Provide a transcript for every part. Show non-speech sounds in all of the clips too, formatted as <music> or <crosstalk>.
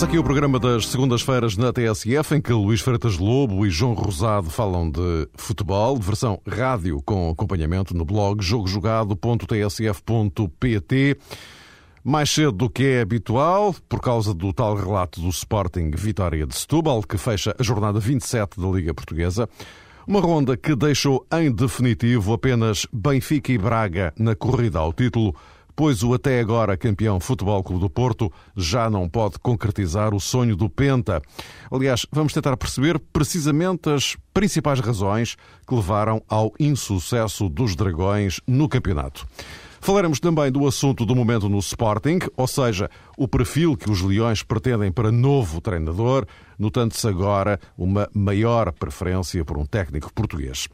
Começa aqui o programa das segundas-feiras na TSF, em que Luís Freitas Lobo e João Rosado falam de futebol, versão rádio com acompanhamento no blog jogojogado.tsf.pt. Mais cedo do que é habitual, por causa do tal relato do Sporting Vitória de Setúbal, que fecha a jornada 27 da Liga Portuguesa. Uma ronda que deixou em definitivo apenas Benfica e Braga na corrida ao título, pois o até agora campeão Futebol Clube do Porto já não pode concretizar o sonho do Penta. Aliás, vamos tentar perceber precisamente as principais razões que levaram ao insucesso dos Dragões no campeonato. Falaremos também do assunto do momento no Sporting, ou seja, o perfil que os Leões pretendem para novo treinador, notando-se agora uma maior preferência por um técnico português.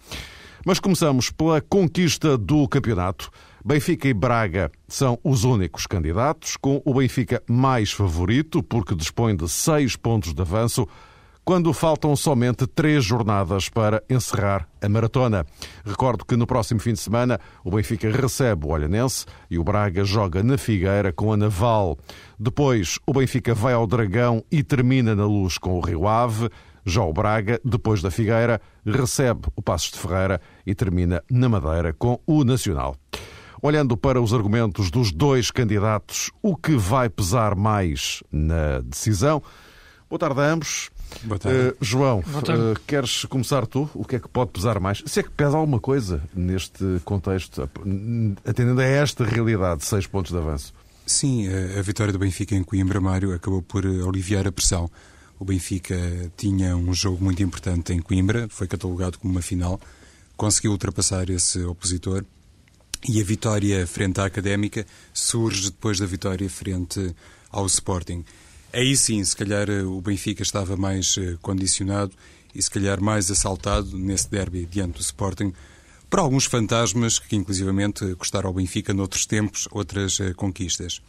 Mas começamos pela conquista do campeonato. Benfica e Braga são os únicos candidatos, com o Benfica mais favorito, porque dispõe de seis pontos de avanço, quando faltam somente três jornadas para encerrar a maratona. Recordo que no próximo fim de semana o Benfica recebe o Olhanense e o Braga joga na Figueira com a Naval. Depois o Benfica vai ao Dragão e termina na luz com o Rio Ave. Já o Braga, depois da Figueira, recebe o Passos de Ferreira e termina na Madeira com o Nacional. Olhando para os argumentos dos dois candidatos, o que vai pesar mais na decisão? Boa tarde a ambos. Boa tarde. Uh, João, Boa tarde. Uh, queres começar tu? O que é que pode pesar mais? Se é que pesa alguma coisa neste contexto, atendendo a esta realidade, seis pontos de avanço? Sim, a, a vitória do Benfica em Coimbra, Mário, acabou por aliviar a pressão. O Benfica tinha um jogo muito importante em Coimbra, foi catalogado como uma final, conseguiu ultrapassar esse opositor e a vitória frente à Académica surge depois da vitória frente ao Sporting. Aí sim, se calhar eh, o Benfica estava mais eh, condicionado e se calhar mais assaltado nesse derby diante do Sporting por alguns fantasmas que inclusivamente custaram ao Benfica noutros tempos outras eh, conquistas.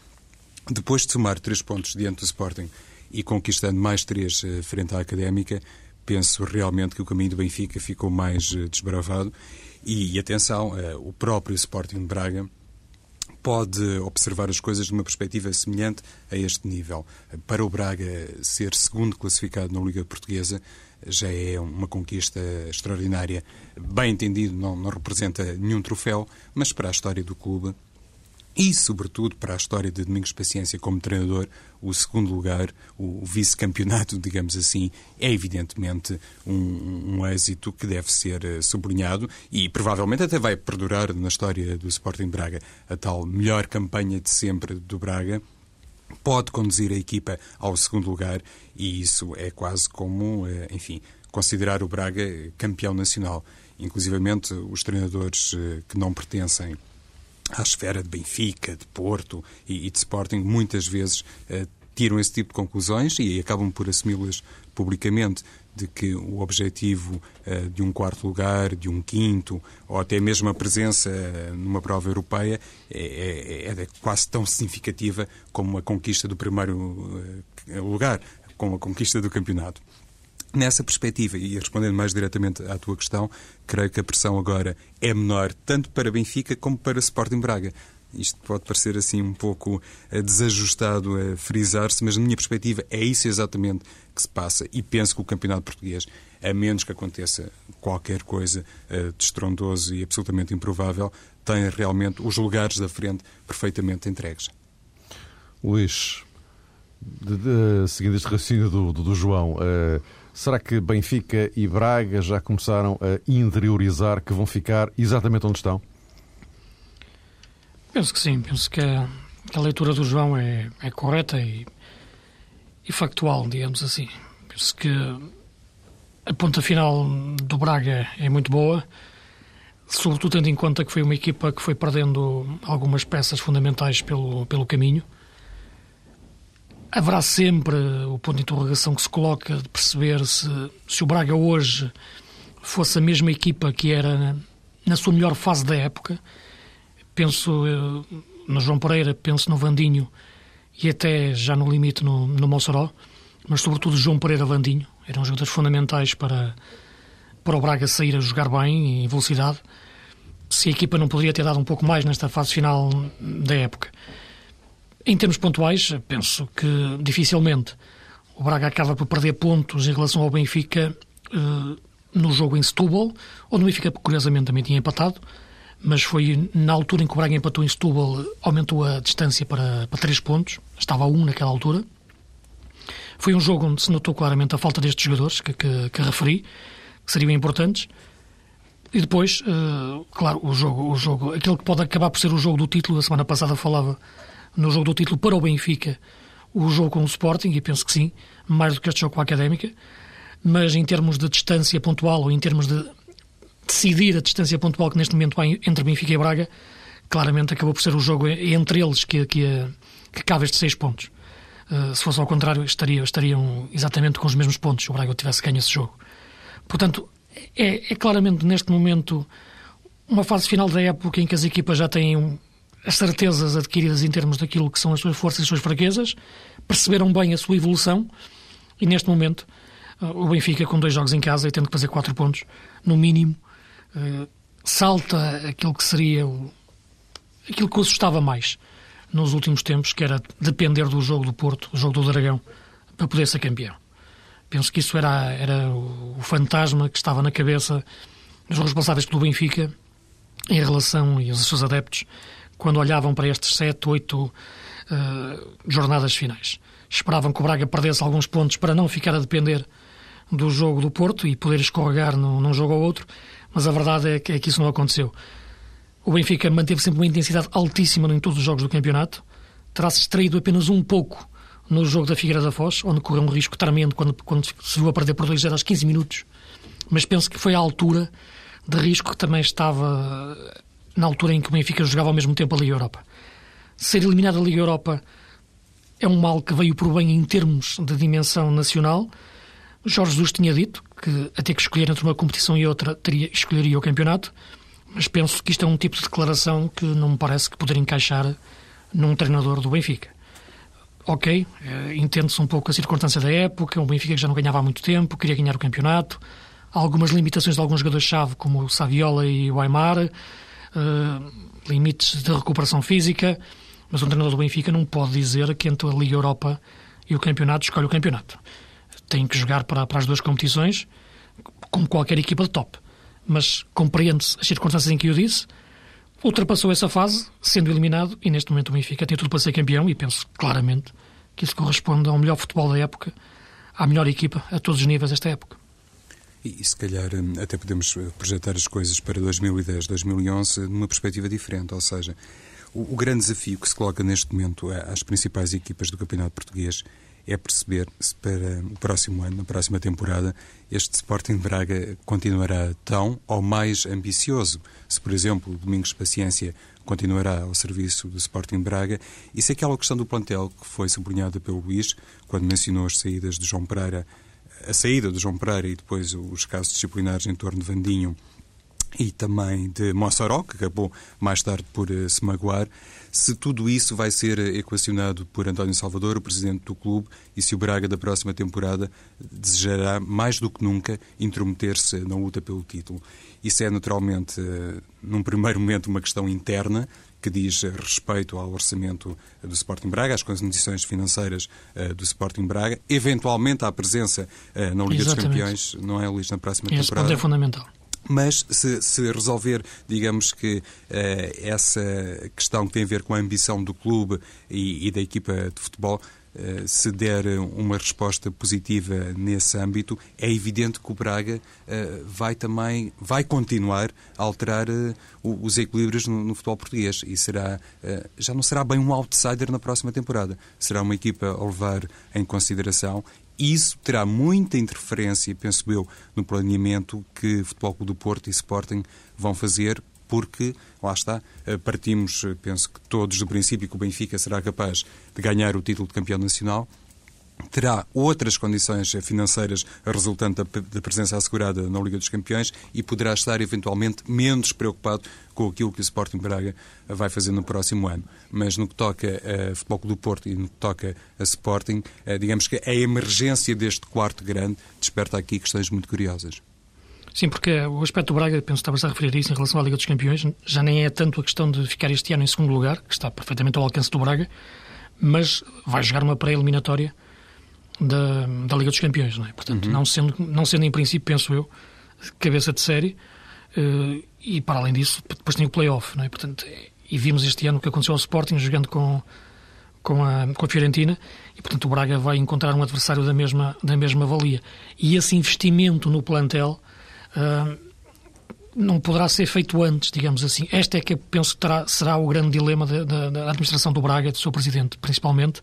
Depois de somar três pontos diante do Sporting e conquistando mais três frente à Académica, penso realmente que o caminho do Benfica ficou mais desbravado e, e atenção, uh, o próprio Sporting de Braga pode observar as coisas de uma perspectiva semelhante a este nível. Para o Braga ser segundo classificado na Liga Portuguesa já é uma conquista extraordinária. Bem entendido, não, não representa nenhum troféu, mas para a história do clube e, sobretudo, para a história de Domingos Paciência como treinador, o segundo lugar, o vice-campeonato, <laughs> digamos assim, é evidentemente um, um, êxito que deve ser eh, sublinhado e provavelmente até vai perdurar na história do Sporting Braga. A tal melhor campanha de sempre do Braga pode conduzir a equipa ao segundo lugar e isso é quase como, eh, enfim, considerar o Braga campeão nacional. Inclusivamente os treinadores eh, que não pertencem à esfera de Benfica, de Porto e, e de Sporting, muitas vezes uh, tiram esse tipo de conclusões e acabam por assumi-las publicamente de que o objetivo uh, de um quarto lugar, de um quinto, ou até mesmo a presença uh, numa prova europeia é, é, é, quase tão significativa como a conquista do primeiro lugar, como a conquista do campeonato. Nessa perspectiva, e respondendo mais diretamente à tua questão, creio que a pressão agora é menor tanto para Benfica como para Sporting Braga. Isto pode parecer assim um pouco eh, desajustado a frisar-se, mas na minha perspectiva é isso exatamente que se passa e penso que o campeonato português, a menos que aconteça qualquer coisa uh, de estrondoso e absolutamente improvável, tem realmente os lugares da frente perfeitamente entregues. Luís, de, de, seguindo este raciocínio do, do, do João, uh, Será que Benfica e Braga já começaram a interiorizar que vão ficar exatamente onde estão? Penso que sim. Penso que a, que a leitura do João é, é correta e, e, factual, digamos assim. Penso que a ponta final do Braga é muito boa, sobretudo tendo em conta que foi uma equipa que foi perdendo algumas peças fundamentais pelo, pelo caminho haverá sempre o ponto de interrogação que se coloca de perceber se, se o Braga hoje fosse a mesma equipa que era na sua melhor fase da época. Penso eh, no João Pereira, penso no Vandinho e até já no limite no, no Mossoró, mas sobretudo João Pereira Vandinho. Eram jogadores fundamentais para, para o Braga sair a jogar bem em velocidade. Se a equipa não poderia ter dado um pouco mais nesta fase final da época. Em termos pontuais, penso que dificilmente. O Braga acaba por perder pontos em relação ao Benfica uh, no jogo em Setúbal, onde o Benfica, curiosamente, também tinha empatado, mas foi na altura em que o Braga empatou em Setúbal, aumentou a distância para, para 3 pontos, estava a 1 naquela altura. Foi um jogo onde se notou claramente a falta destes jogadores que, que, que referi, que seriam importantes. E depois, uh, claro, o jogo, o jogo, aquele que pode acabar por ser o jogo do título, a semana passada falava no jogo do título para o Benfica, o jogo com o Sporting, e penso que sim, mais do que este jogo com a Académica, mas em termos de distância pontual ou em termos de decidir a distância pontual que neste momento há entre Benfica e Braga, claramente acabou por ser o jogo entre eles que, que, que cabe estes seis pontos. Uh, se fosse ao contrário, estariam, estariam exatamente com os mesmos pontos se o Braga tivesse ganho esse jogo. Portanto, é, é, claramente neste momento uma fase final da época em que as equipas já têm as certezas adquiridas em termos daquilo que são as suas forças e as suas fraquezas, perceberam bem a sua evolução e neste momento uh, o Benfica com dois jogos em casa e tendo que fazer quatro pontos, no mínimo, uh, salta aquilo que seria o, aquilo que o assustava mais nos últimos tempos, que era depender do jogo do Porto, o jogo do Dragão, para poder ser campeão. Penso que isso era, era o fantasma que estava na cabeça dos responsáveis pelo Benfica em relação e os seus adeptos quando olhavam para estes sete, oito uh, jornadas finais. Esperavam que o Braga perdesse alguns pontos para não ficar a depender do jogo do Porto e poder escorregar num, num jogo ou outro, mas a verdade é que, é que isso não aconteceu. O Benfica manteve sempre uma intensidade altíssima em todos os jogos do campeonato, terá-se extraído apenas um pouco no jogo da Figueira da Foz, onde correu um risco tremendo quando, quando se viu a perder por 2-0 aos 15 minutos. Mas penso que foi a altura de risco que também estava na altura em que o Benfica jogava ao mesmo tempo a Liga Europa. Ser eliminado da Liga Europa é um mal que veio por bem em termos de dimensão nacional. Jorge Jesus tinha dito que, a ter que escolher entre uma competição e outra, teria, escolheria o campeonato, mas penso que isto é um tipo de declaração que não me parece que poderia encaixar num treinador do Benfica ok, eh, entende-se um pouco a circunstância da época, o Benfica já não ganhava há muito tempo, queria ganhar o campeonato, algumas limitações de alguns jogadores-chave, como o Saviola e o Aymar, uh, limites de recuperação física, mas um treinador do Benfica não pode dizer que entre a Liga Europa e o campeonato escolhe o campeonato. Tem que jogar para, para as duas competições, como qualquer equipa de top. Mas compreende-se as circunstâncias em que eu disse, ultrapassou essa fase, sendo eliminado, e neste momento o Benfica tem tudo para ser campeão, e penso claramente que isso corresponde ao melhor futebol da época, à melhor equipa, a todos os níveis desta época. E, se calhar hum, até podemos eh, projetar as coisas para 2010, 2011 numa perspectiva diferente, ou seja, o, o grande desafio que se coloca neste momento às principais equipas do Campeonato Português é perceber se para o próximo ano, na próxima temporada, este Sporting Braga continuará tão ou mais ambicioso. Se, por exemplo, o Domingos Paciência continuará ao serviço do Sporting Braga e se aquela questão do plantel que foi sublinhada pelo Luís, quando mencionou as saídas de João Pereira, a saída de João Pereira e depois os casos disciplinares em torno de Vandinho e também de Mossoró, que acabou mais tarde por uh, se magoar, se tudo isso vai ser equacionado por António Salvador, o presidente do clube, e se o Braga da próxima temporada desejará, mais do que nunca, intrometer-se na luta pelo título. Isso é naturalmente, uh, num primeiro momento, uma questão interna, que diz respeito ao orçamento do Sporting Braga, às condições financeiras uh, do Sporting Braga, eventualmente à presença uh, na Liga Exatamente. dos Campeões, não é, Luís, na próxima Esse temporada. Esse ponto é fundamental. Mas se, se, resolver, digamos que uh, essa questão que tem a ver com a ambição do clube e, e da equipa de futebol, se der uma resposta positiva nesse âmbito, é evidente que o Braga uh, vai também vai continuar a alterar os equilíbrios no, futebol português e será já não será bem um outsider na próxima temporada. Será uma equipa a levar em consideração isso terá muita interferência, penso eu, no planeamento que Futebol Clube do Porto e Sporting vão fazer, porque, lá está, eh, partimos, eh, penso que todos do princípio que o Benfica será capaz de ganhar o título de campeão nacional, terá outras condições financeiras resultantes da presença assegurada na Liga dos Campeões e poderá estar eventualmente menos preocupado com aquilo que o Sporting Braga vai fazer no próximo ano. Mas no que toca a Futebol do Porto e no que toca a Sporting, eh, digamos que a emergência deste quarto grande desperta aqui questões muito curiosas. Sim, porque o aspecto do Braga, penso que estavas a referir isso em relação à Liga dos Campeões, já nem é tanto a questão de ficar este ano em segundo lugar, que está perfeitamente ao alcance do Braga, mas vai jogar uma pré-eliminatória da, da Liga dos Campeões, não é? Portanto, uhum. não, sendo, não sendo em princípio, penso eu, cabeça de série, uh, e para além disso, depois tem o play-off, não é? Portanto, e vimos este ano o que aconteceu ao Sporting jogando com, com, a, com a Fiorentina, e portanto o Braga vai encontrar um adversário da mesma, da mesma valia. E esse investimento no plantel. Não poderá ser feito antes, digamos assim. Este é que eu penso que terá, será o grande dilema da, da, da administração do Braga, do seu presidente, principalmente,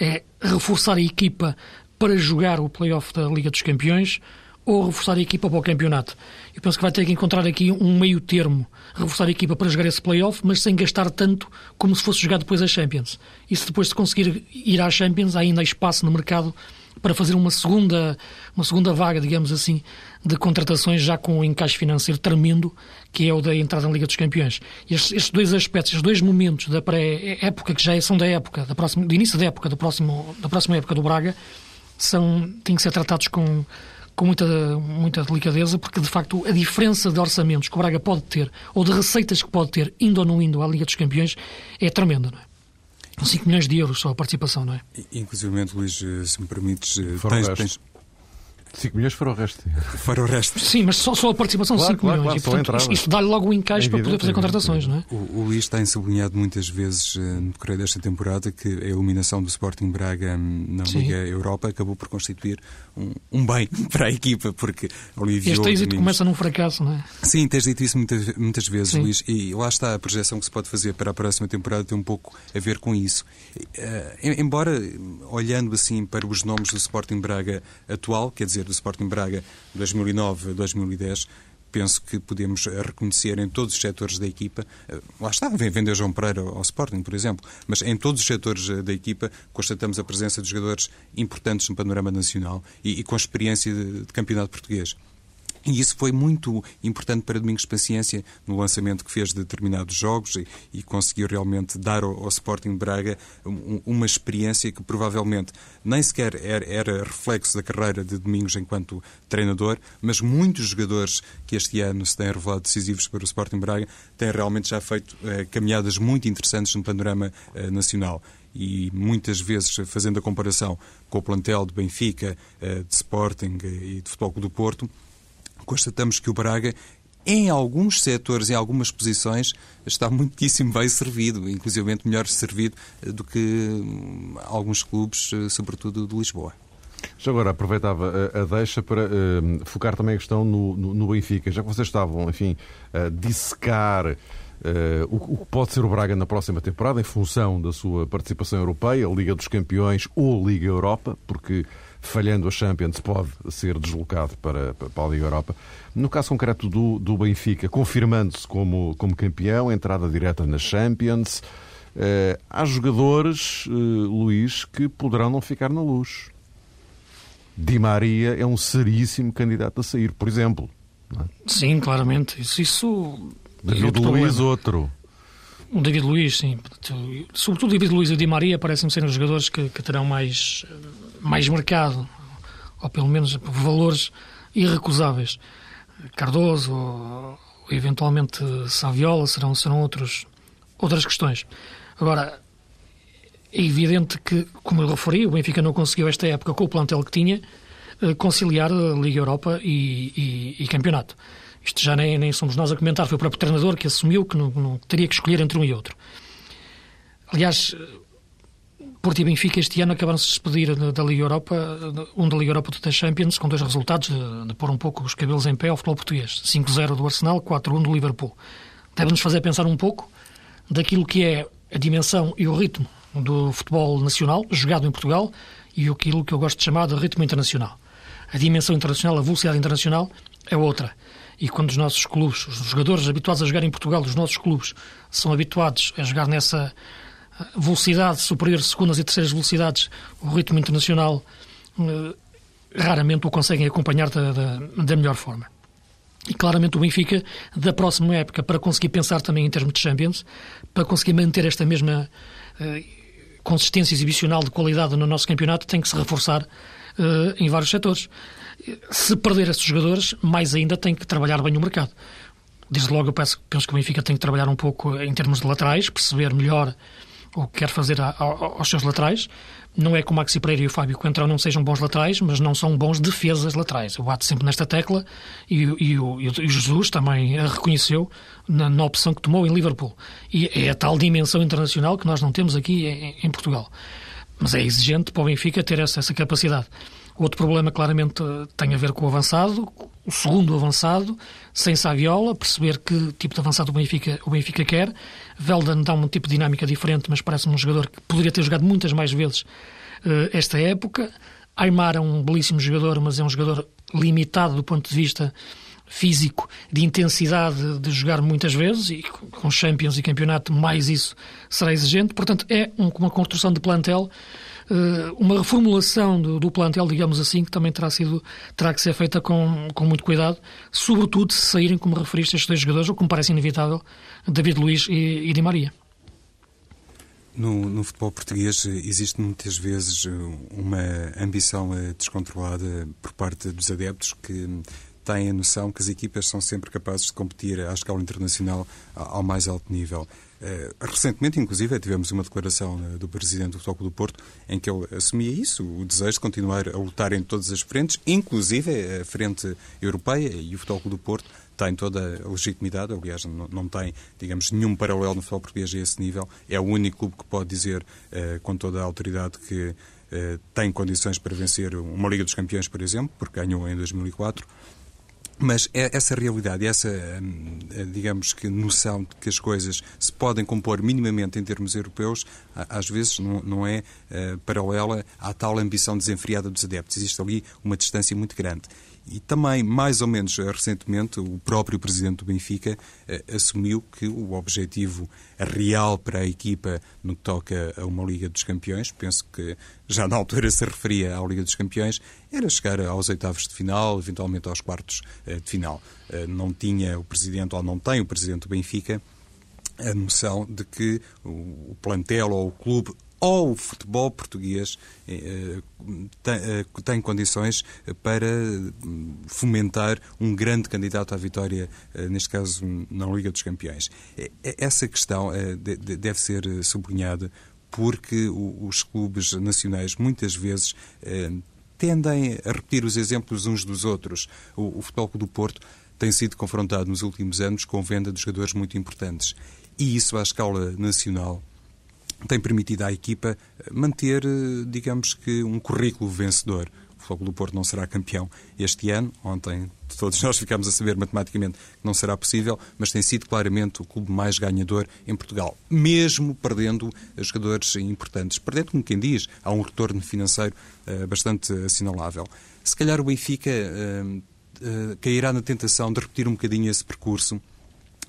é reforçar a equipa para jogar o play-off da Liga dos Campeões ou reforçar a equipa para o campeonato. Eu penso que vai ter que encontrar aqui um meio termo, reforçar a equipa para jogar esse play-off, mas sem gastar tanto como se fosse jogar depois a Champions. E se depois de conseguir ir à Champions, há ainda espaço no mercado para fazer uma segunda, uma segunda vaga, digamos assim, de contratações já com um encaixe financeiro tremendo, que é o da entrada na Liga dos Campeões. Estes, estes dois aspectos, estes dois momentos da pré-época, que já são da época, da próxima, do início da época, do próximo, da próxima época do Braga, são, têm que ser tratados com, com muita, muita delicadeza, porque de facto a diferença de orçamentos que o Braga pode ter, ou de receitas que pode ter, indo ou não indo à Liga dos Campeões, é tremenda, não é? 5 milhões de euros só a participação, não é? Inclusive, Luís, se me permites, eh, tens, tens, 5 milhões para o resto. Para o resto. Sim, mas só, só a participação claro, de 5 claro, milhões. Claro, e, portanto, isto dá-lhe logo um encaixe é para poder fazer é contratações, não é? O, o Luís tem sublinhado muitas vezes eh, no decorrer desta temporada que a eliminação do Sporting Braga hum, na Sim. Liga Europa acabou por constituir um, um, bem <laughs> para a equipa, porque aliviou... Este êxito começa num fracasso, não é? Sim, tens dito isso muitas, muitas vezes, Sim. Luís, e lá está a projeção que se pode fazer para a próxima temporada tem um pouco a ver com isso. Uh, embora, olhando assim para os nomes do Sporting Braga atual, quer dizer, do Sporting Braga 2009 2010, penso que podemos reconhecer em todos os setores da equipa, eh, lá está, vem vender João Pereira ao Sporting, por exemplo, mas em todos os setores eh, da equipa constatamos a presença de jogadores importantes no panorama nacional e, e com experiência de, de campeonato português. E isso foi muito importante para Domingos Paciência no lançamento que fez de determinados jogos e, e conseguiu realmente dar ao, ao Sporting Braga um, uma experiência que provavelmente nem sequer era, era, reflexo da carreira de Domingos enquanto treinador, mas muitos jogadores que este ano se têm revelado decisivos para o Sporting Braga têm realmente já feito eh, caminhadas muito interessantes no panorama eh, nacional. E muitas vezes fazendo a comparação com o plantel de Benfica, eh, de Sporting e de Futebol do Porto, constatamos que o Braga em alguns setores, em algumas posições, está muitíssimo bem servido, inclusive melhor servido eh, do que hum, alguns clubes, eh, sobretudo de Lisboa. Já agora aproveitava a, deixa para uh, focar também a questão no, no, no, Benfica. Já que vocês estavam, enfim, a dissecar uh, o, que pode ser o Braga na próxima temporada em função da sua participação europeia, Liga dos Campeões ou Liga Europa, porque falhando a Champions, pode ser deslocado para, para a Liga Europa. No caso concreto do, do Benfica, confirmando-se como, como campeão, entrada direta na Champions, eh, há jogadores, eh, Luís, que poderão não ficar na luz. Di Maria é um seríssimo candidato a sair, por exemplo. É? Sim, claramente. Isso, isso David Luiz, outro. O David Luiz, sim. Sobretudo David Luiz e Di Maria parecem ser os jogadores que, que terão mais, mais mercado, ou pelo menos valores irrecusáveis. Cardoso ou eventualmente Saviola serão, serão outros, outras questões. Agora, é evidente que, como eu referi, o Benfica não conseguiu esta época, com o plantel que tinha, eh, conciliar a Liga Europa e, e, e campeonato. Isto já nem, nem somos nós a comentar, foi o próprio treinador que assumiu que não, não teria que escolher entre um e outro. Aliás, Porto e Benfica este ano acabaram-se de despedir da, Liga Europa, um da Liga Europa do da Champions, com dois resultados de, de pôr um pouco os cabelos em pé ao futebol português. 5-0 do Arsenal, 4-1 do Liverpool. Deve-nos fazer pensar um pouco daquilo que é a dimensão e o ritmo do futebol nacional, jogado em Portugal, e aquilo que eu gosto de chamar de ritmo internacional. A dimensão internacional, a velocidade internacional é outra e quando os nossos clubes, os jogadores habituados a jogar em Portugal dos nossos clubes, são habituados a jogar nessa eh, velocidade superior, segundas e terceiras velocidades, o ritmo internacional eh, raramente o conseguem acompanhar da, da, da, melhor forma. E claramente o Benfica, da próxima época, para conseguir pensar também em termos de Champions, para conseguir manter esta mesma eh, consistência exibicional de qualidade no nosso campeonato, tem que se reforçar eh, em vários setores se perder esses jogadores, mais ainda tem que trabalhar bem o mercado. Desde logo, eu penso, penso que o Benfica tem que trabalhar um pouco em termos de laterais, perceber melhor o que quer fazer a, a, aos seus laterais. Não é que o Maxi Pereira e o Fábio Coentrão não sejam bons laterais, mas não são bons defesas laterais. Eu bato sempre nesta tecla e, e, o, e o Jesus também a reconheceu na, na, opção que tomou em Liverpool. E é a tal dimensão internacional que nós não temos aqui em, em Portugal. Mas é exigente para o Benfica ter essa, essa capacidade. Outro problema, claramente, tem a ver com o avançado, o segundo avançado, sem Saviola, perceber que tipo de avançado o Benfica, o Benfica quer. Veldan dá um tipo de dinâmica diferente, mas parece-me um jogador que poderia ter jogado muitas mais vezes uh, esta época. Aymar é um belíssimo jogador, mas é um jogador limitado do ponto de vista físico, de intensidade de jogar muitas vezes, e com Champions e campeonato mais isso será exigente. Portanto, é uma construção de plantel eh, uma reformulação do, do, plantel, digamos assim, que também terá, sido, terá que ser feita com, com muito cuidado, sobretudo se saírem, como referiste, estes dois jogadores, ou como parece inevitável, David Luiz e, e Di Maria. No, no, futebol português existe muitas vezes uma ambição eh, descontrolada por parte dos adeptos que têm a noção que as equipas são sempre capazes de competir à escala internacional ao mais alto nível. Eh, recentemente, inclusive, tivemos uma declaração eh, do Presidente do Futebol do Porto em que ele assumia isso, o desejo de continuar a lutar em todas as frentes, inclusive a frente europeia e o Futebol do Porto tem toda a legitimidade, aliás, não, não, tem, digamos, nenhum paralelo no futebol português a esse nível. É o único clube que pode dizer, com toda a autoridade, que tem condições para vencer uma Liga dos Campeões, por exemplo, porque ganhou em 2004. Mas é essa realidade, essa, hum, eh, digamos que, noção de que as coisas se podem compor minimamente em termos europeus, às vezes não, é eh, paralela à tal ambição desenfreada dos adeptos. Existe ali uma distância muito grande. E também, mais ou menos recentemente, o próprio presidente do Benfica eh, assumiu que o objetivo real para a equipa no que toca a uma Liga dos Campeões, penso que já na altura se referia à Liga dos Campeões, era chegar aos oitavos de final, eventualmente aos quartos eh, de final. Eh, não tinha o presidente, ou não tem o presidente do Benfica, a noção de que o plantel ou o clube ou o futebol português eh, eh, tem condições para hum, fomentar um grande candidato à vitória, eh, neste caso na Liga dos Campeões. Essa questão deve ser sublinhada porque os clubes nacionais muitas vezes tendem a repetir os exemplos uns dos outros. O, Futebol do Porto tem sido confrontado nos últimos anos com venda de jogadores muito importantes. E isso, à escala nacional, tem permitido à equipa manter, eh, digamos que, um currículo vencedor. O Futebol do Porto não será campeão este ano. Ontem todos <laughs> nós ficámos a saber matematicamente que não será possível, mas tem sido claramente o clube mais ganhador em Portugal, mesmo perdendo jogadores importantes. Perdendo, como quem diz, há um retorno financeiro uh, bastante assinalável. Se calhar o Benfica uh, uh, cairá na tentação de repetir um bocadinho esse percurso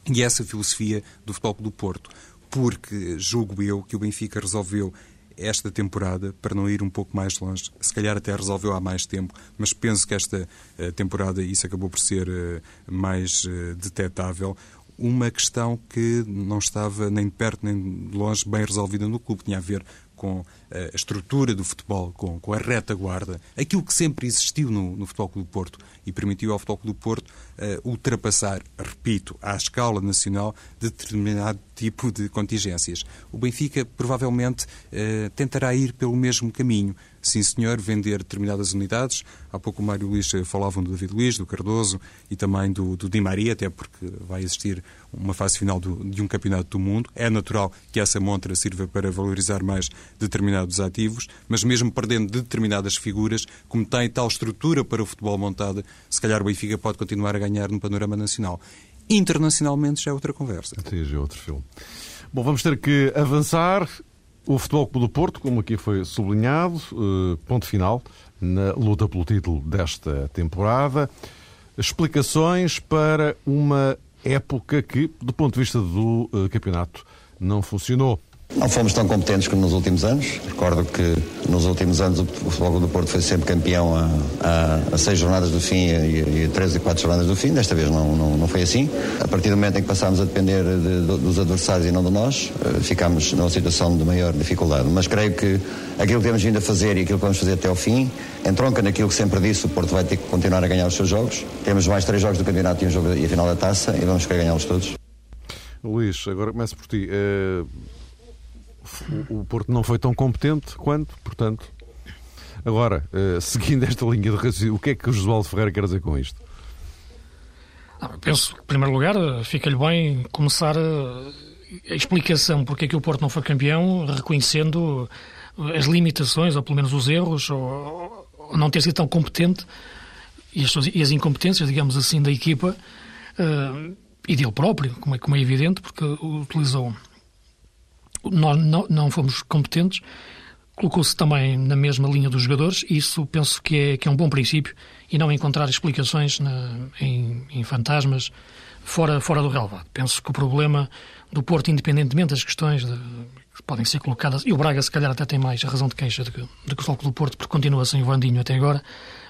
e essa filosofia do Futebol do Porto porque julgo eu que o Benfica resolveu esta temporada, para não ir um pouco mais longe, se calhar até resolveu há mais tempo, mas penso que esta uh, temporada isso acabou por ser uh, mais uh, detetável, uma questão que não estava nem de perto nem de longe bem resolvida no clube. Tinha a ver com a estrutura do futebol, com, com a retaguarda, aquilo que sempre existiu no, no Futebol Clube do Porto e permitiu ao Futebol Clube do Porto uh, ultrapassar, repito, à escala nacional, determinado tipo de contingências. O Benfica provavelmente uh, tentará ir pelo mesmo caminho. Sim, senhor, vender determinadas unidades. Há pouco o Mário Luís falava do David Luís, do Cardoso e também do, do Di Maria, até porque vai existir uma fase final do, de um campeonato do mundo. É natural que essa montra sirva para valorizar mais determinados ativos, mas mesmo perdendo determinadas figuras, como tem tal estrutura para o futebol montada, se calhar o Benfica pode continuar a ganhar no panorama nacional. Internacionalmente já é outra conversa. Sim, já é outro filme. Bom, vamos ter que avançar. O Futebol Clube do Porto, como aqui foi sublinhado, eh, ponto final na luta pelo título desta temporada. Explicações para uma época que, do ponto de vista do eh, campeonato, não funcionou. Não fomos tão competentes como nos últimos anos. Recordo que nos últimos anos o Futebol do Porto foi sempre campeão a, a, a seis jornadas do fim e, e, três e quatro jornadas do fim. Desta vez não, não, não foi assim. A partir do momento em que passámos a depender de, de, dos adversários e não de nós, eh, ficámos numa situação de maior dificuldade. Mas creio que aquilo que temos vindo a fazer e aquilo que vamos fazer até ao fim entronca naquilo que sempre disse: o Porto vai ter que continuar a ganhar os seus jogos. Temos mais três jogos do campeonato e um jogo e a final da taça e vamos querer ganhá-los todos. Luís, agora começo por ti. Uh o, o Porto não foi tão competente quanto, portanto. Agora, uh, seguindo esta linha de raciocínio, o que é que o Josualdo Ferreira quer dizer com isto? Ah, penso que, em primeiro lugar, fica-lhe bem começar a, a explicação porque é que o Porto não foi campeão, reconhecendo as limitações, ou pelo menos os erros, ou, ou não ter sido tão competente e as, e as incompetências, digamos assim, da equipa uh, e dele próprio, como é, como é evidente, porque utilizou. Nós não, não fomos competentes, colocou-se também na mesma linha dos jogadores, e isso penso que é, que é um bom princípio, e não encontrar explicações na, em, em fantasmas fora, fora do relevado. Penso que o problema do Porto, independentemente das questões de, que podem ser colocadas, e o Braga se calhar até tem mais a razão de queixa do que, do que o Foco do Porto, porque continua sem o Vandinho até agora,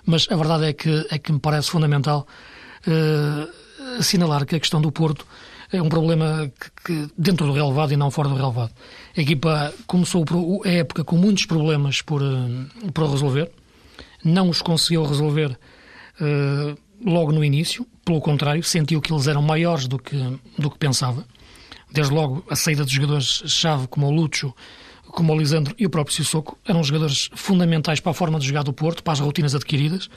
mas a verdade é que, é que me parece fundamental uh, assinalar que a questão do Porto é um problema que, que, dentro do relevado e não fora do relevado. A equipa começou a época com muitos problemas por, uh, por resolver, não os conseguiu resolver uh, logo no início, pelo contrário, sentiu que eles eram maiores do que, do que pensava. Desde logo, a saída dos jogadores-chave como o Lúcio, como o Lisandro e o próprio Sissoko eram jogadores fundamentais para a forma de jogar do Porto, para as rotinas adquiridas.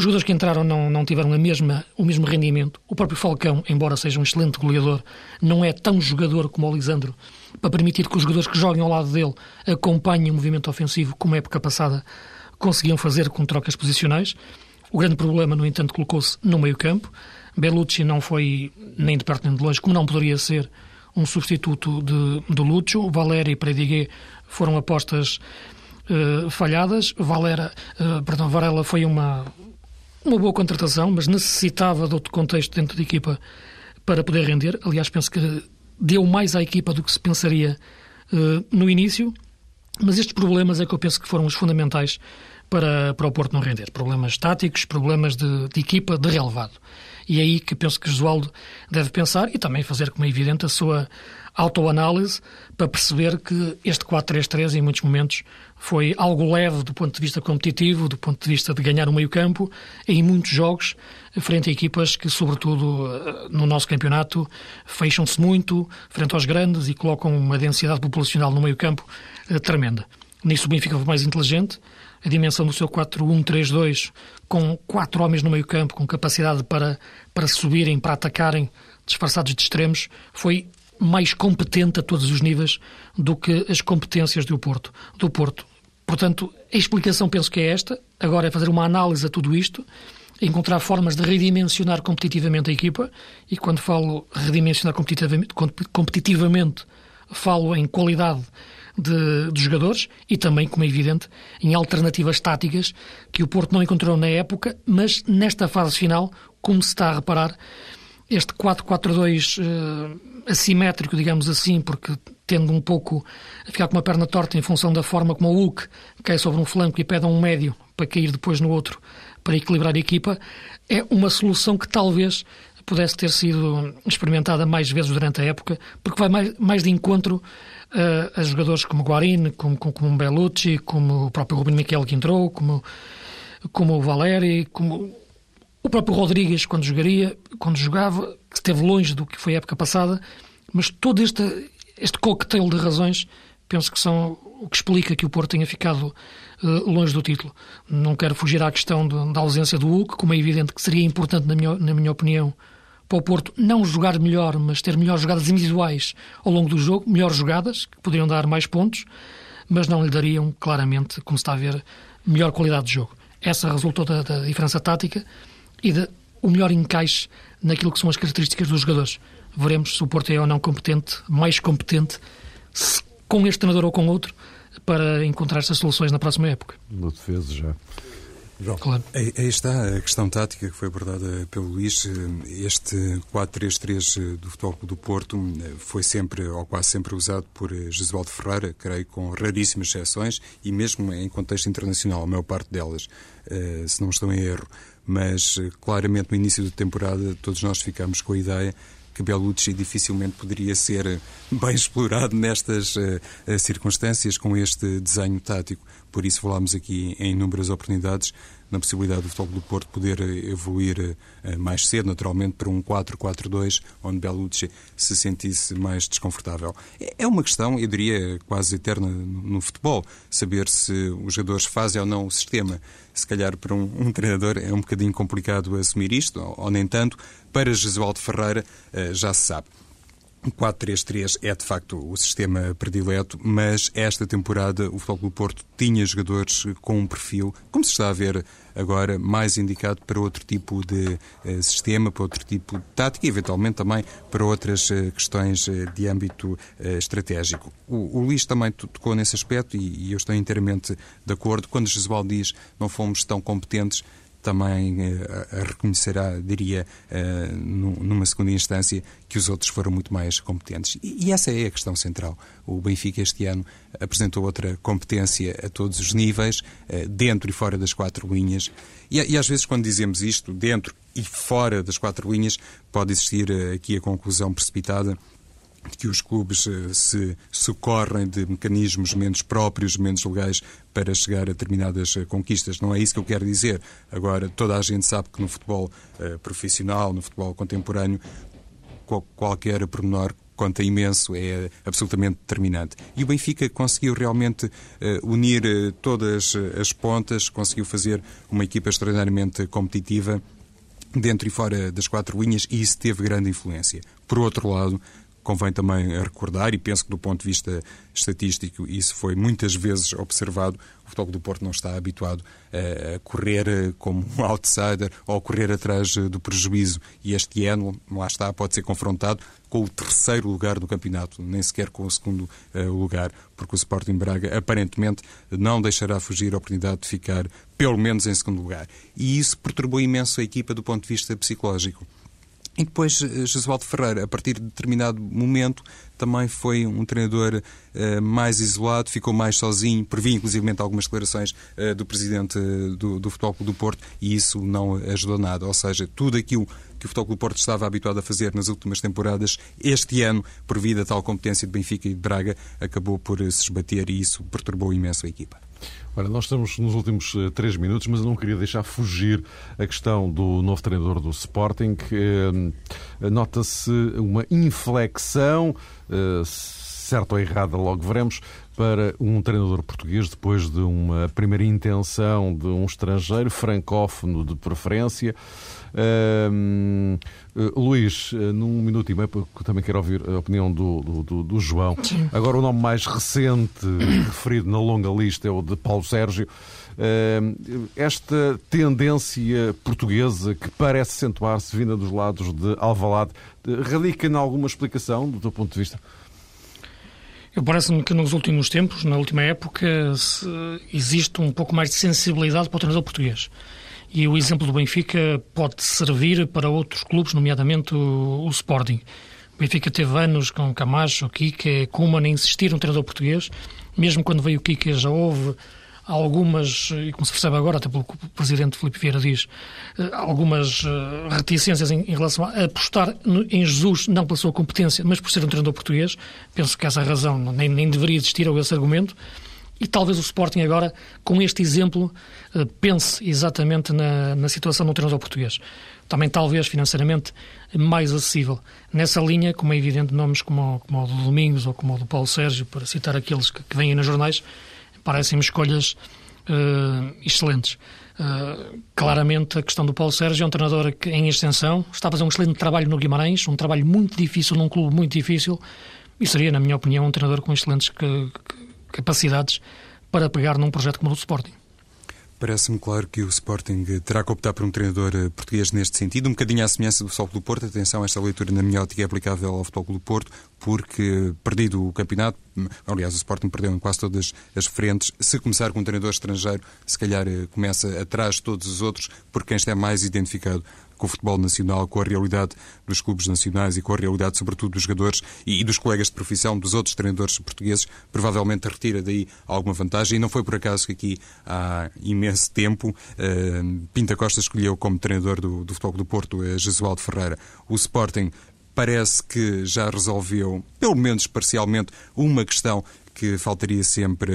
Os jogadores que entraram não, não tiveram a mesma, o mesmo rendimento. O próprio Falcão, embora seja um excelente goleador, não é tão jogador como o Lisandro para permitir que os jogadores que jogam ao lado dele acompanhem o movimento ofensivo, como a época passada conseguiam fazer com trocas posicionais. O grande problema, no entanto, colocou-se no meio-campo. Bellucci não foi nem de perto nem de longe, como não poderia ser um substituto de, de Lúcio. Valéria e Prediguet foram apostas uh, falhadas. Valera, uh, perdão, Varela foi uma, uma boa contratação, mas necessitava de outro contexto dentro da equipa para poder render. Aliás, penso que deu mais à equipa do que se pensaria uh, no início. Mas estes problemas é que eu penso que foram os fundamentais para, para o Porto não render. Problemas táticos, problemas de, de equipa, de relevado. E é aí que penso que Josualdo deve pensar e também fazer, como é evidente, a sua autoanálise para perceber que este 4-3-3 em muitos momentos foi algo leve do ponto de vista competitivo, do ponto de vista de ganhar o meio-campo, em muitos jogos, frente a equipas que, sobretudo eh, no nosso campeonato, fecham-se muito frente aos grandes e colocam uma densidade populacional no meio-campo eh, tremenda. Nisso o Benfica foi mais inteligente, a dimensão do seu 4-1-3-2, com quatro homens no meio-campo, com capacidade para, para subirem, para atacarem, disfarçados de extremos, foi mais competente a todos os níveis do que as competências do Porto. Do Porto. Portanto, a explicação penso que é esta. Agora é fazer uma análise a tudo isto, encontrar formas de redimensionar competitivamente a equipa. E quando falo redimensionar competitivamente, competitivamente falo em qualidade de, de, jogadores e também, como é evidente, em alternativas táticas que o Porto não encontrou na época, mas nesta fase final, como se está a reparar, este 4-4-2 uh, assimétrico, digamos assim, porque tendo um pouco a ficar com uma perna torta em função da forma como o Hulk cai sobre um flanco e pede a um médio para cair depois no outro para equilibrar a equipa, é uma solução que talvez pudesse ter sido experimentada mais vezes durante a época, porque vai mais, mais de encontro uh, a jogadores como Guarini, como, como, como Bellucci, como o próprio Rubino Miquel que entrou, como, como o Valeri, como o próprio Rodrigues quando jogaria, quando jogava, que esteve longe do que foi a época passada, mas todo este, este coquetel de razões penso que são o que explica que o Porto tenha ficado uh, longe do título. Não quero fugir à questão de, da ausência do Hulk, como é evidente que seria importante, na minha, na minha opinião, para o Porto não jogar melhor, mas ter melhores jogadas individuais ao longo do jogo, melhores jogadas, que poderiam dar mais pontos, mas não lhe dariam, claramente, como se está a ver, melhor qualidade de jogo. Essa resultou da, da diferença tática e de o melhor encaixe naquilo que são as características dos jogadores. Veremos se o Porto é ou não competente, mais competente, se, com este treinador ou com outro, para encontrar estas soluções na próxima época. No defesa já. João. Claro. Aí, está a questão tática que foi abordada pelo Luís. Este 4-3-3 do Futebol do Porto foi sempre, ou quase sempre, usado por Jesualdo Ferreira, creio, com raríssimas exceções, e mesmo em contexto internacional, a maior parte delas, eh, se não estou em erro. Mas, claramente, no início da temporada, todos nós ficámos com a ideia que Bellucci dificilmente poderia ser <laughs> bem explorado nestas uh, circunstâncias com este desenho tático. Por isso falámos aqui em inúmeras oportunidades na possibilidade do Futebol do Porto poder evoluir mais cedo, naturalmente, para um 4-4-2, onde Belucci se sentisse mais desconfortável. É, é uma questão, eu diria, quase eterna no futebol, saber se os jogadores fazem ou não o sistema. Se calhar para um, um treinador é um bocadinho complicado assumir isto, ou, ou nem tanto. Para Jesualdo Ferreira já se sabe. O 4-3-3 é de facto o sistema predileto, mas esta temporada o Futebol do Porto tinha jogadores com um perfil, como se está a ver agora, mais indicado para outro tipo de uh, sistema, para outro tipo de tática e eventualmente também para outras uh, questões uh, de âmbito estratégico. O, o Luís também tocou nesse aspecto e, e eu estou inteiramente de acordo. Quando Jesualdo diz não fomos tão competentes, também uh, reconhecerá, diria, uh, numa segunda instância, que os outros foram muito mais competentes. E, essa é a questão central. O Benfica este ano apresentou outra competência a todos os níveis, uh, dentro e fora das quatro linhas. E, às vezes, quando dizemos isto, dentro e fora das quatro linhas, pode existir aqui a conclusão precipitada que os clubes eh, se socorrem de mecanismos menos próprios, menos legais para chegar a determinadas eh, conquistas. Não é isso que eu quero dizer. Agora, toda a gente sabe que no futebol uh, profissional, no futebol contemporâneo, qual, qualquer pormenor conta imenso, é absolutamente determinante. E o Benfica conseguiu realmente uh, unir todas as pontas, conseguiu fazer uma equipa extraordinariamente competitiva dentro e fora das quatro linhas e isso teve grande influência. Por outro lado, Convém também recordar, e penso que do ponto de vista estatístico isso foi muitas vezes observado, o Futebol do Porto não está habituado a correr como um outsider ou a correr atrás do prejuízo. E este ano, lá está, pode ser confrontado com o terceiro lugar do campeonato, nem sequer com o segundo eh, lugar, porque o Sporting Braga aparentemente não deixará fugir a oportunidade de ficar pelo menos em segundo lugar. E isso perturbou imenso a equipa do ponto de vista psicológico. E depois eh, Jesualdo Ferreira, a partir de determinado momento, também foi um treinador uh, mais isolado, ficou mais sozinho, previ inclusive algumas declarações uh, do presidente do, do Futebol Clube do Porto e isso não ajudou nada. Ou seja, tudo aquilo que o Futebol Clube do Porto estava habituado a fazer nas últimas temporadas, este ano, por via da tal competência de Benfica e de Braga, acabou por se esbater e isso perturbou imenso a equipa. Ora, nós estamos nos últimos três minutos, mas eu não queria deixar fugir a questão do novo treinador do Sporting. Nota-se uma inflexão, uh, certa ou errada, logo veremos, para um treinador português depois de uma primeira intenção de um estrangeiro, francófono de preferência. Uh, Luís, uh, num minuto e meio, porque também quero ouvir a opinião do, do, do João. Agora, o nome mais recente <coughs> referido na longa lista é o de Paulo Sérgio. Uh, esta tendência portuguesa que parece acentuar-se vinda dos lados de Alvalade radica em alguma explicação, do teu ponto de vista? Parece-me que nos últimos tempos, na última época, existe um pouco mais de sensibilidade para o treinador português. E o exemplo do Benfica pode servir para outros clubes, nomeadamente o, o Sporting. O Benfica teve anos com Camacho, Kike, Kuman a insistir no treinador português. Mesmo quando veio o Kike já houve algumas, e como se percebe agora, até pelo que o Presidente Filipe Vieira diz, eh, algumas eh, reticências em, relação a apostar em Jesus, não pela sua competência, mas por ser um treinador português. Penso que essa razão nem, nem deveria existir, ou esse argumento. E talvez o Sporting agora, com este exemplo, eh, pense exatamente na, na situação do treinador português. Também talvez financeiramente mais acessível. Nessa linha, como é evidente, nomes como, como o do Domingos ou como o do Paulo Sérgio, para citar aqueles que, que vêm nos jornais, parecem-me escolhas uh, excelentes. Uh, claramente, a questão do Paulo Sérgio é um treinador que, em extensão, está a fazer um excelente trabalho no Guimarães, um trabalho muito difícil num clube muito difícil, e seria, na minha opinião, um treinador com excelentes que, que capacidades para pegar num projeto como o do Sporting. Parece-me claro que o Sporting terá que optar por um treinador eh, português neste sentido, um bocadinho à semelhança do Futebol do Porto. Atenção, esta leitura, na minha ótica, é aplicável ao Futebol do Porto, porque perdido o campeonato, aliás, o Sporting perdeu em quase todas as frentes. Se começar com um treinador estrangeiro, se calhar eh, começa atrás de todos os outros, porque quem está mais identificado com o futebol nacional, com a realidade dos clubes nacionais e com a realidade, sobretudo, dos jogadores e, dos colegas de profissão, dos outros treinadores portugueses, provavelmente retira daí alguma vantagem. E não foi por acaso que aqui há imenso tempo uh, Pinta Costa escolheu como treinador do, do Futebol do Porto uh, Jesualdo Ferreira. O Sporting parece que já resolveu, pelo menos parcialmente, uma questão que faltaria sempre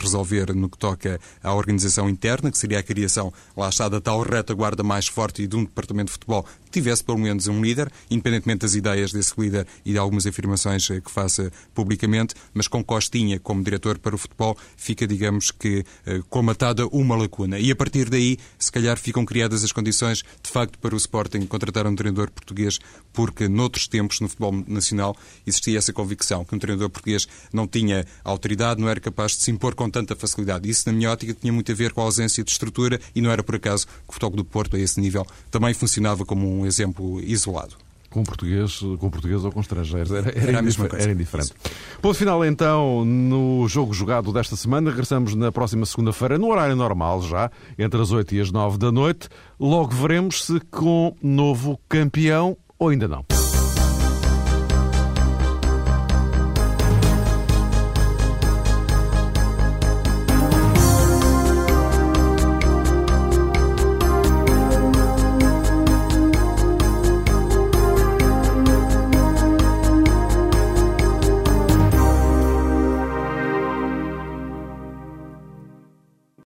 resolver no que toca à organização interna, que seria a criação, lá está, da tal retaguarda mais forte e de um departamento de futebol tivesse pelo menos um líder, independentemente das ideias desse líder e de algumas afirmações eh, que faça publicamente, mas com Costinha como diretor para o futebol, fica, digamos que, eh, comatada uma lacuna. E a partir daí, se calhar, ficam criadas as condições, de facto, para o Sporting contratar um treinador português, porque noutros tempos, no futebol nacional, existia essa convicção que um treinador português não tinha autoridade, não era capaz de se impor com tanta facilidade. Isso, na minha ótica, tinha muito a ver com a ausência de estrutura e não era por acaso que o Futebol do Porto, a esse nível, também funcionava como um exemplo isolado. Com português, com português ou com estrangeiros. Era, era, era, indifer era indiferente. Ponto final, então, no jogo jogado desta semana. Regressamos na próxima segunda-feira, no horário normal já, entre as 8 e as 9 da noite. Logo veremos se com novo campeão ou ainda não.